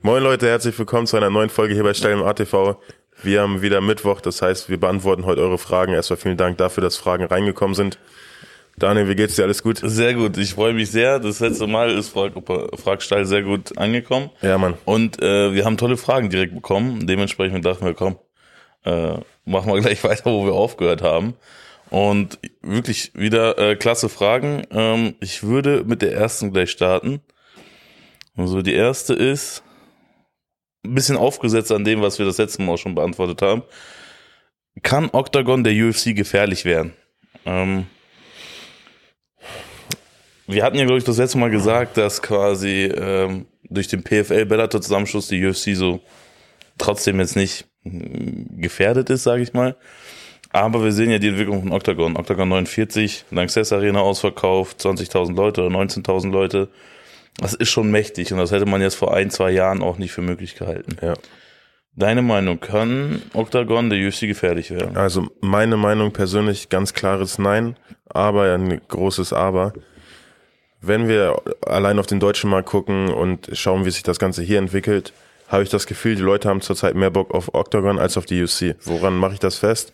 Moin Leute, herzlich willkommen zu einer neuen Folge hier bei Stell im ATV. Wir haben wieder Mittwoch, das heißt, wir beantworten heute eure Fragen. Erstmal vielen Dank dafür, dass Fragen reingekommen sind. Daniel, wie geht's dir? Alles gut? Sehr gut. Ich freue mich sehr. Das letzte Mal ist Fragstall sehr gut angekommen. Ja, Mann. Und äh, wir haben tolle Fragen direkt bekommen. Dementsprechend dachten wir, komm, äh, machen wir gleich weiter, wo wir aufgehört haben. Und wirklich wieder äh, klasse Fragen. Ähm, ich würde mit der ersten gleich starten. Also die erste ist ein bisschen aufgesetzt an dem, was wir das letzte Mal auch schon beantwortet haben. Kann Octagon der UFC gefährlich werden? Ähm, wir hatten ja, glaube ich, das letzte Mal gesagt, dass quasi ähm, durch den PFL-Bellator-Zusammenschluss die UFC so trotzdem jetzt nicht hm, gefährdet ist, sage ich mal. Aber wir sehen ja die Entwicklung von Octagon. Octagon 49, Lanxess Arena ausverkauft, 20.000 Leute oder 19.000 Leute. Das ist schon mächtig und das hätte man jetzt vor ein, zwei Jahren auch nicht für möglich gehalten. Ja. Deine Meinung, kann Octagon der UFC gefährlich werden? Also meine Meinung persönlich ganz klares Nein, aber ein großes Aber. Wenn wir allein auf den deutschen Markt gucken und schauen, wie sich das Ganze hier entwickelt, habe ich das Gefühl, die Leute haben zurzeit mehr Bock auf Octagon als auf die UFC. Woran mache ich das fest?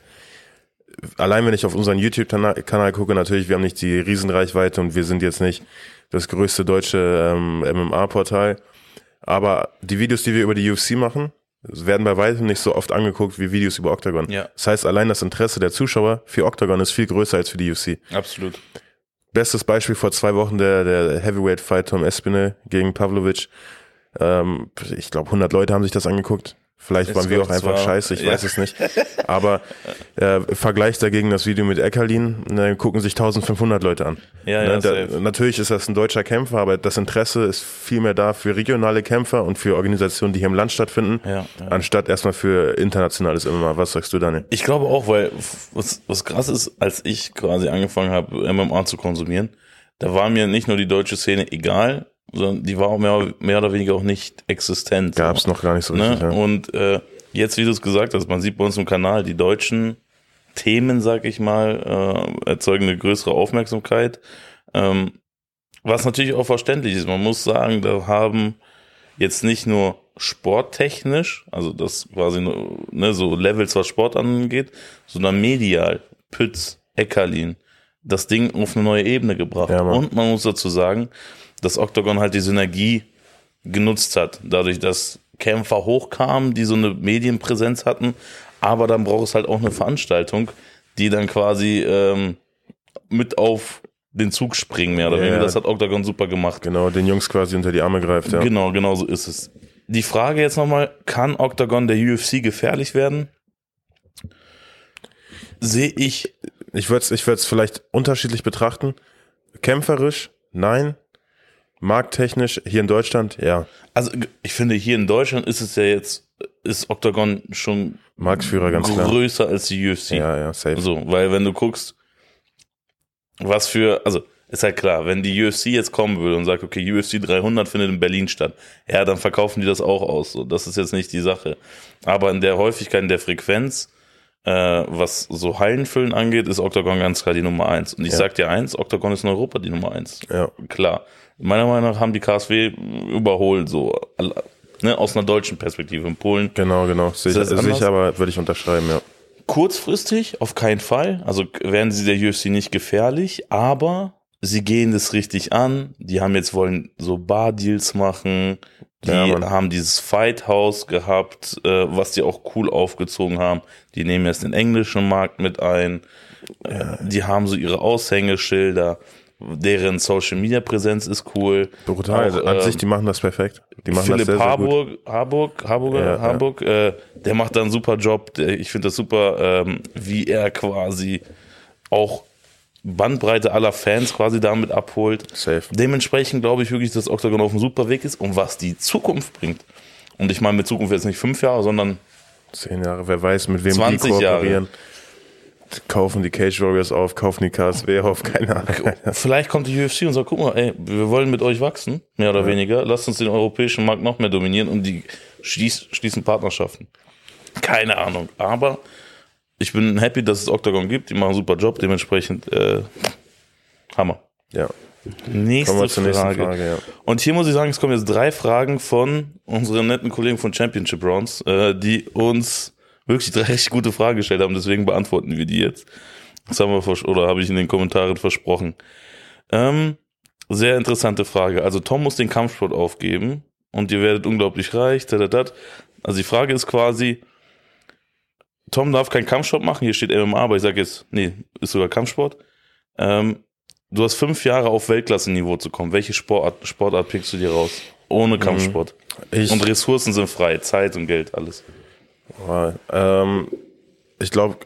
Allein wenn ich auf unseren YouTube-Kanal gucke, natürlich, wir haben nicht die Riesenreichweite und wir sind jetzt nicht das größte deutsche ähm, MMA-Portal. Aber die Videos, die wir über die UFC machen, werden bei weitem nicht so oft angeguckt wie Videos über Octagon. Ja. Das heißt, allein das Interesse der Zuschauer für Octagon ist viel größer als für die UFC. Absolut. Bestes Beispiel vor zwei Wochen der, der Heavyweight-Fight Tom Espinel gegen Pavlovic. Ähm, ich glaube, 100 Leute haben sich das angeguckt. Vielleicht Es waren wir auch einfach scheiße, ich ja. weiß es nicht. Aber äh, Vergleich dagegen das Video mit Eckerlin, ne, gucken sich 1500 Leute an. Ja, ne, ja, da, natürlich ist das ein deutscher Kämpfer, aber das Interesse ist viel mehr da für regionale Kämpfer und für Organisationen, die hier im Land stattfinden, Ja, ja. anstatt erstmal für internationales MMA. Was sagst du, Daniel? Ich glaube auch, weil was, was krass ist, als ich quasi angefangen habe, MMA zu konsumieren, da war mir nicht nur die deutsche Szene egal, sondern die war auch mehr, mehr oder weniger auch nicht existent. Gab es noch gar nicht so ne? richtig. Ja. Und äh, jetzt, wie du es gesagt hast, man sieht bei uns im Kanal, die deutschen Themen, sag ich mal, äh, erzeugen eine größere Aufmerksamkeit. Ähm, was natürlich auch verständlich ist. Man muss sagen, da haben jetzt nicht nur sporttechnisch, also das quasi ne, so Levels, was Sport angeht, sondern medial, Pütz, Eckerlin, das Ding auf eine neue Ebene gebracht. Ja. Und man muss dazu sagen, dass Octagon halt die Synergie genutzt hat, dadurch, dass Kämpfer hochkamen, die so eine Medienpräsenz hatten, aber dann braucht es halt auch eine Veranstaltung, die dann quasi ähm, mit auf den Zug springen, mehr oder weniger. ja. Das hat Octagon super gemacht. Genau, den Jungs quasi unter die Arme greift. Ja. Genau, genau so ist es. Die Frage jetzt nochmal, kann Octagon der UFC gefährlich werden? Sehe ich, Ich würde es ich würd's vielleicht unterschiedlich betrachten. Kämpferisch, nein. Markttechnisch, hier in Deutschland, ja. also ich finde hier in Deutschland ist es ja jetzt, ist Octagon schon Marktführer, ganz klar. größer als die UFC. Ja, ja, safe. So, weil wenn du guckst, was für, also ist halt klar, wenn die UFC jetzt kommen würde und sagt, okay, UFC 300 findet in Berlin statt, ja, dann verkaufen die das auch aus. So, das ist jetzt nicht die Sache. Aber in der Häufigkeit, in der Frequenz, äh, was so Hallenfüllen angeht, ist Octagon ganz klar die Nummer eins. Und ich Ja. sag dir eins, Octagon ist in Europa die Nummer eins. Ja. Klar. Meiner Meinung nach haben die KSW überholt, so, ne, aus einer deutschen Perspektive. In Polen Genau, genau. Ich anders? aber, würde ich unterschreiben, ja. Kurzfristig auf keinen Fall. Also werden sie der UFC nicht gefährlich, aber sie gehen das richtig an. Die haben jetzt wollen so Bar-Deals machen. Die Ja, haben dieses Fight House gehabt, äh, was die auch cool aufgezogen haben. Die nehmen jetzt den englischen Markt mit ein. Äh, die haben so ihre Aushängeschilder. Deren Social Media Präsenz ist cool. Brutal. Auch, Also an ähm, sich, die machen das perfekt. Die machen Philipp das sehr, sehr gut. Harburg, Harburg, Harburger, Ja, ja. Harburg, Äh, der macht da einen super Job. Ich finde das super, ähm, wie er quasi auch Bandbreite aller Fans quasi damit abholt. Safe. Dementsprechend glaube ich wirklich, dass Octagon auf einem super Weg ist und was die Zukunft bringt. Und ich meine mit Zukunft jetzt nicht fünf Jahre, sondern Zehn Jahre, wer weiß, mit wem 20 die Jahre. kooperieren. Kaufen die Cage Warriors auf, kaufen die KSW auf, keine Ahnung. vielleicht kommt die UFC und sagt, guck mal, ey, wir wollen mit euch wachsen, mehr oder weniger. Lasst uns den europäischen Markt noch mehr dominieren und die schließ, schließen Partnerschaften. Keine Ahnung. Aber ich bin happy, dass es Octagon gibt. Die machen einen super Job. Dementsprechend äh, Hammer. Ja. Nächste zur nächsten Frage. Frage, ja. Und hier muss ich sagen, es kommen jetzt drei Fragen von unseren netten Kollegen von Championship Rounds, äh, die uns wirklich drei richtig gute Fragen gestellt haben. Deswegen beantworten wir die jetzt. Das haben wir oder habe ich in den Kommentaren versprochen. Ähm, sehr interessante Frage. Also Tom muss den Kampfsport aufgeben und ihr werdet unglaublich reich. Tatatat. Also die Frage ist quasi, Tom darf keinen Kampfsport machen. Hier steht MMA, aber ich sage jetzt, nee, ist sogar Kampfsport. Ähm, du hast fünf Jahre auf Weltklasse-Niveau zu kommen. Welche Sportart, Sportart pickst du dir raus? Ohne Kampfsport. Ich, Und Ressourcen sind frei, Zeit und Geld, alles. Ähm, ich glaube,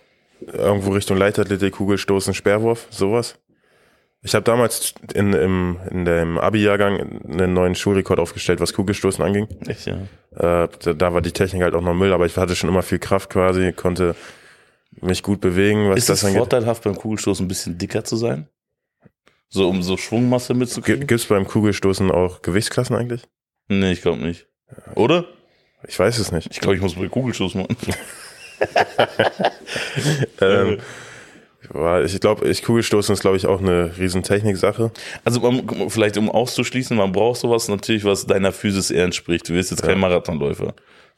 irgendwo Richtung Leichtathletik, Kugelstoßen, Speerwurf, sowas. Ich habe damals in, im, in dem Abi-Jahrgang einen neuen Schulrekord aufgestellt, was Kugelstoßen anging. Echt, ja. Äh, da, da war die Technik halt auch noch Müll, aber ich hatte schon immer viel Kraft quasi, konnte mich gut bewegen, was Ist es das angeht. vorteilhaft beim Kugelstoßen ein bisschen dicker zu sein? So, um so Schwungmasse mitzukriegen? Gibt es beim Kugelstoßen auch Gewichtsklassen eigentlich? nee, ich glaube nicht. Oder? Ich weiß es nicht. Ich glaube, ich muss bei Kugelstoßen machen. Ähm, ich glaube, ich Kugelstoßen ist, glaube ich, auch eine riesen Techniksache. Also man, vielleicht um auszuschließen, man braucht sowas natürlich, was deiner Physis eher entspricht. Du wirst jetzt kein Marathonläufer.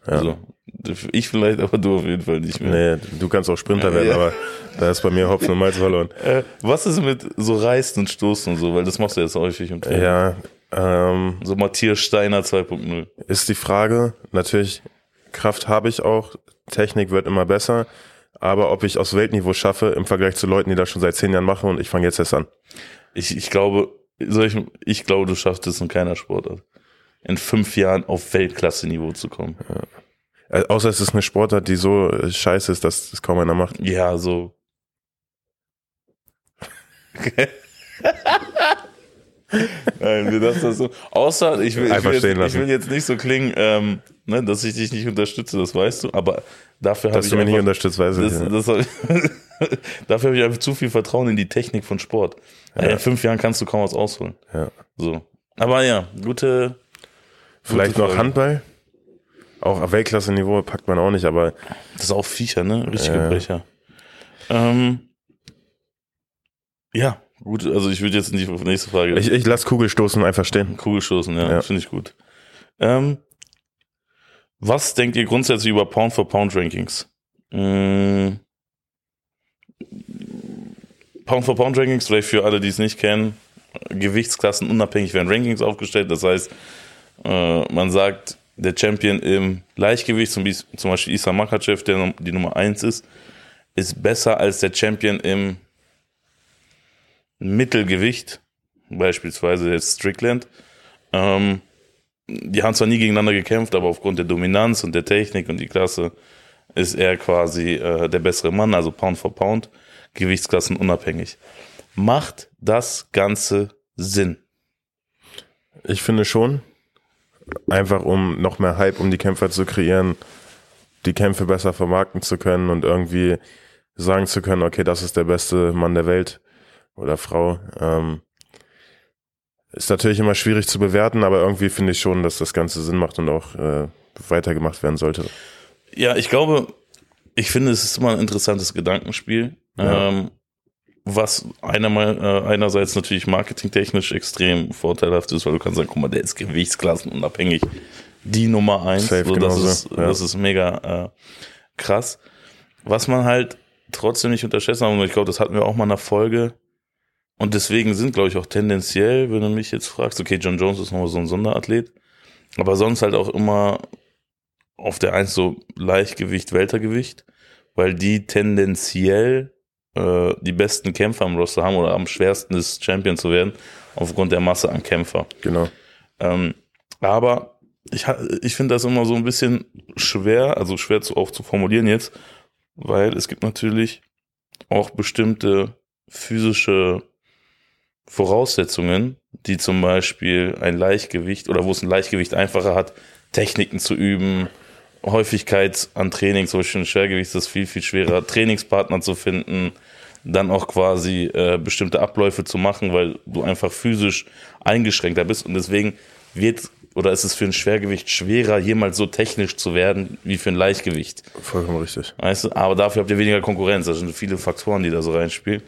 Also, ich vielleicht, aber du auf jeden Fall nicht mehr. Nee, du kannst auch Sprinter werden, Ja. aber da ist bei mir Hopfen und Malz verloren. Äh, was ist mit so Reißen und Stoßen und so? Weil das machst du jetzt häufig im Training. Ja, ähm, So Matthias Steiner 2.0. ist die Frage. Natürlich, Kraft habe ich auch, Technik wird immer besser, aber ob ich aufs Weltniveau schaffe im Vergleich zu Leuten, die das schon seit zehn Jahren machen und ich fange jetzt erst an. Ich, ich glaube, ich, ich glaube, du schaffst es in keiner Sportart. In fünf Jahren auf Weltklasse-Niveau zu kommen. Äh, außer es ist eine Sportart, die so äh, scheiße ist, dass das kaum einer macht. Ja, so. Nein, wir das, so. Außer, ich will, ich will, jetzt, ich will jetzt nicht so klingen, ähm, ne, dass ich dich nicht unterstütze, das weißt du, aber dafür habe Dass ich du mich nicht einfach, unterstützt, weiß ich das, nicht. das hab ich, dafür habe ich einfach zu viel Vertrauen in die Technik von Sport. In fünf Jahren kannst du kaum was ausholen. Ja. So. Aber ja, gute, Vielleicht gute noch. Handball. Auch auf Weltklasse-Niveau packt man auch nicht, aber Das ist auch Viecher, ne? Richtige Ja. Brecher. Ähm, ja, gut, also ich würde jetzt nicht auf die nächste Frage. ich, ich lasse Kugelstoßen einfach stehen. Kugelstoßen, ja, Ja. finde ich gut. Ähm, was denkt ihr grundsätzlich über Pound-for-Pound-Rankings? Mm, Pound-for-Pound-Rankings, vielleicht für alle, die es nicht kennen, Gewichtsklassen unabhängig werden Rankings aufgestellt. Das heißt, äh, man sagt, der Champion im Leichtgewicht, zum, zum Beispiel Isa Makachev, der die Nummer 1 ist, ist besser als der Champion im Mittelgewicht, beispielsweise jetzt Strickland. Ähm, die haben zwar nie gegeneinander gekämpft, aber aufgrund der Dominanz und der Technik und die Klasse ist er quasi äh, der bessere Mann, also Pound for Pound, Gewichtsklassen unabhängig. Macht das Ganze Sinn? Ich finde schon. Einfach um noch mehr Hype um die Kämpfer zu kreieren, die Kämpfe besser vermarkten zu können und irgendwie sagen zu können, okay, das ist der beste Mann der Welt oder Frau. Ähm, ist natürlich immer schwierig zu bewerten, aber irgendwie finde ich schon, dass das Ganze Sinn macht und auch äh, weitergemacht werden sollte. Ja, ich glaube, ich finde, es ist immer ein interessantes Gedankenspiel. Ja. Ähm, was einer äh, einerseits natürlich marketingtechnisch extrem vorteilhaft ist, weil du kannst sagen, guck mal, der ist gewichtsklassenunabhängig. Die Nummer eins. Safe, so, das, ist, ja. das ist mega äh, krass. Was man halt trotzdem nicht unterschätzen darf, und ich glaube, das hatten wir auch mal in der Folge. Und deswegen sind, glaube ich, auch tendenziell, wenn du mich jetzt fragst, okay, John Jones ist nochmal so ein Sonderathlet, aber sonst halt auch immer auf der Eins so Leichtgewicht, Weltergewicht, weil die tendenziell äh, die besten Kämpfer am Roster haben oder am schwersten ist, Champion zu werden, aufgrund der Masse an Kämpfer. Genau. Ähm, aber ich, ich finde das immer so ein bisschen schwer, also schwer zu, auch zu formulieren jetzt, weil es gibt natürlich auch bestimmte physische Voraussetzungen, die zum Beispiel ein Leichtgewicht oder wo es ein Leichtgewicht einfacher hat, Techniken zu üben, Häufigkeit an Training, zum Beispiel ein Schwergewicht ist es viel, viel schwerer, Trainingspartner zu finden, dann auch quasi äh, bestimmte Abläufe zu machen, weil du einfach physisch eingeschränkter bist und deswegen wird oder ist es für ein Schwergewicht schwerer, jemals so technisch zu werden wie für ein Leichtgewicht. Vollkommen richtig. Weißt du? Aber dafür habt ihr weniger Konkurrenz. Das sind viele Faktoren, die da so reinspielen.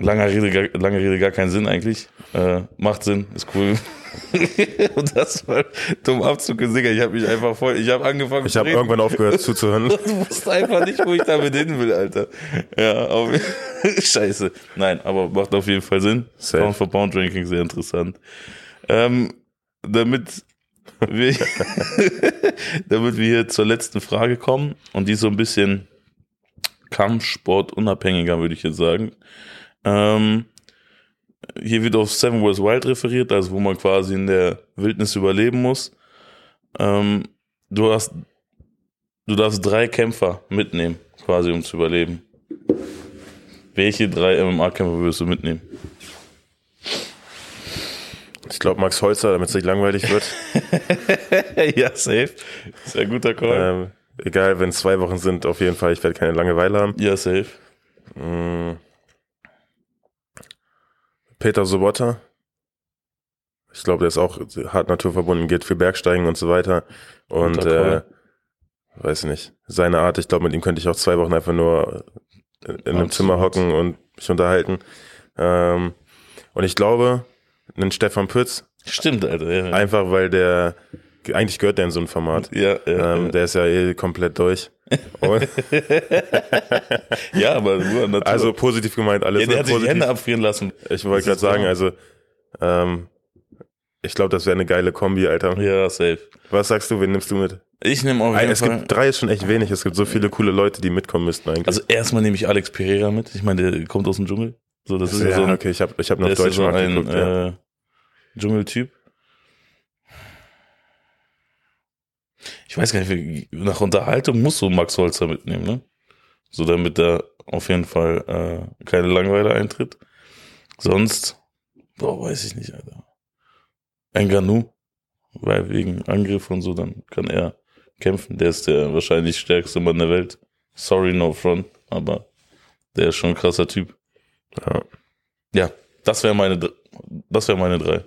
Lange Rede, gar, lange Rede, gar keinen Sinn eigentlich. Äh, macht Sinn, ist cool. und das war dumm Abzug Digga. Ich habe mich einfach voll, ich habe angefangen Ich habe irgendwann aufgehört zuzuhören. Du wusstest einfach nicht, wo ich damit hin will, Alter. Ja, auf, scheiße. Nein, aber macht auf jeden Fall Sinn. Safe. Pound for Pound Ranking sehr interessant. Ähm, damit wir, damit wir hier zur letzten Frage kommen und die ist so ein bisschen Kampfsport unabhängiger, würde ich jetzt sagen. Ähm, hier wird auf Seven Wars Wild referiert, also wo man quasi in der Wildnis überleben muss. Ähm, du hast, du darfst drei Kämpfer mitnehmen, quasi um zu überleben. Welche drei MMA-Kämpfer würdest du mitnehmen? Ich glaube Max Holzer, damit es nicht langweilig wird. ja, safe. Sehr guter Call. ähm, egal, wenn es zwei Wochen sind, auf jeden Fall, ich werde keine Langeweile haben. ja, safe. Mm. Peter Sobotta. Ich glaube, der ist auch hart naturverbunden, geht für Bergsteigen und so weiter. Und äh, weiß nicht, seine Art, ich glaube, mit ihm könnte ich auch zwei Wochen einfach nur in einem Absolut. Zimmer hocken und mich unterhalten. Ähm, und ich glaube, einen Stefan Pütz, Stimmt, Alter. Ja, einfach weil der, eigentlich gehört der in so ein Format. ja, ja, Ähm, der ist ja eh komplett durch. Ja aber nur Natur. also positiv gemeint, alles ja, der hat sich die positiv. Hände abfrieren lassen. Ich wollte gerade sagen, also ähm, ich glaube, das wäre eine geile Kombi, Alter. Ja, safe. Was sagst du, wen nimmst du mit? Ich nehme jeden Es Fall. gibt drei ist schon echt wenig. Es gibt so viele coole Leute, die mitkommen müssten eigentlich. Also erstmal nehme ich Alex Pereira mit. Ich meine, der kommt aus dem Dschungel. So, das ist ja, ja, so ein, okay, ich habe ich hab noch der ist ja Deutsch so ein geguckt. ja. äh, Dschungeltyp. Ich weiß gar nicht, nach Unterhaltung musst du Max Holzer mitnehmen, ne? So damit da auf jeden Fall äh, keine Langeweile eintritt. Sonst, boah, weiß ich nicht, Alter. Enganu, weil wegen Angriff und so, dann kann er kämpfen. Der ist der wahrscheinlich stärkste Mann der Welt. Sorry, no front, aber der ist schon ein krasser Typ. Ja. Ja, das wäre meine, das wäre meine drei.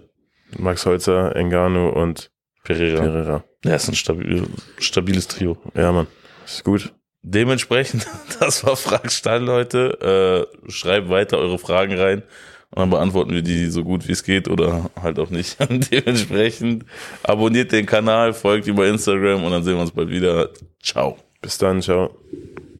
Max Holzer, Engano und Pereira. Pereira. Ja, ist ein stabil, stabiles Trio. Ja, Mann. Ist gut. Dementsprechend, das war Frag Stahl, Leute. Äh, schreibt weiter eure Fragen rein und dann beantworten wir die so gut wie es geht oder halt auch nicht. Dementsprechend abonniert den Kanal, folgt über Instagram und dann sehen wir uns bald wieder. Ciao. Bis dann, ciao.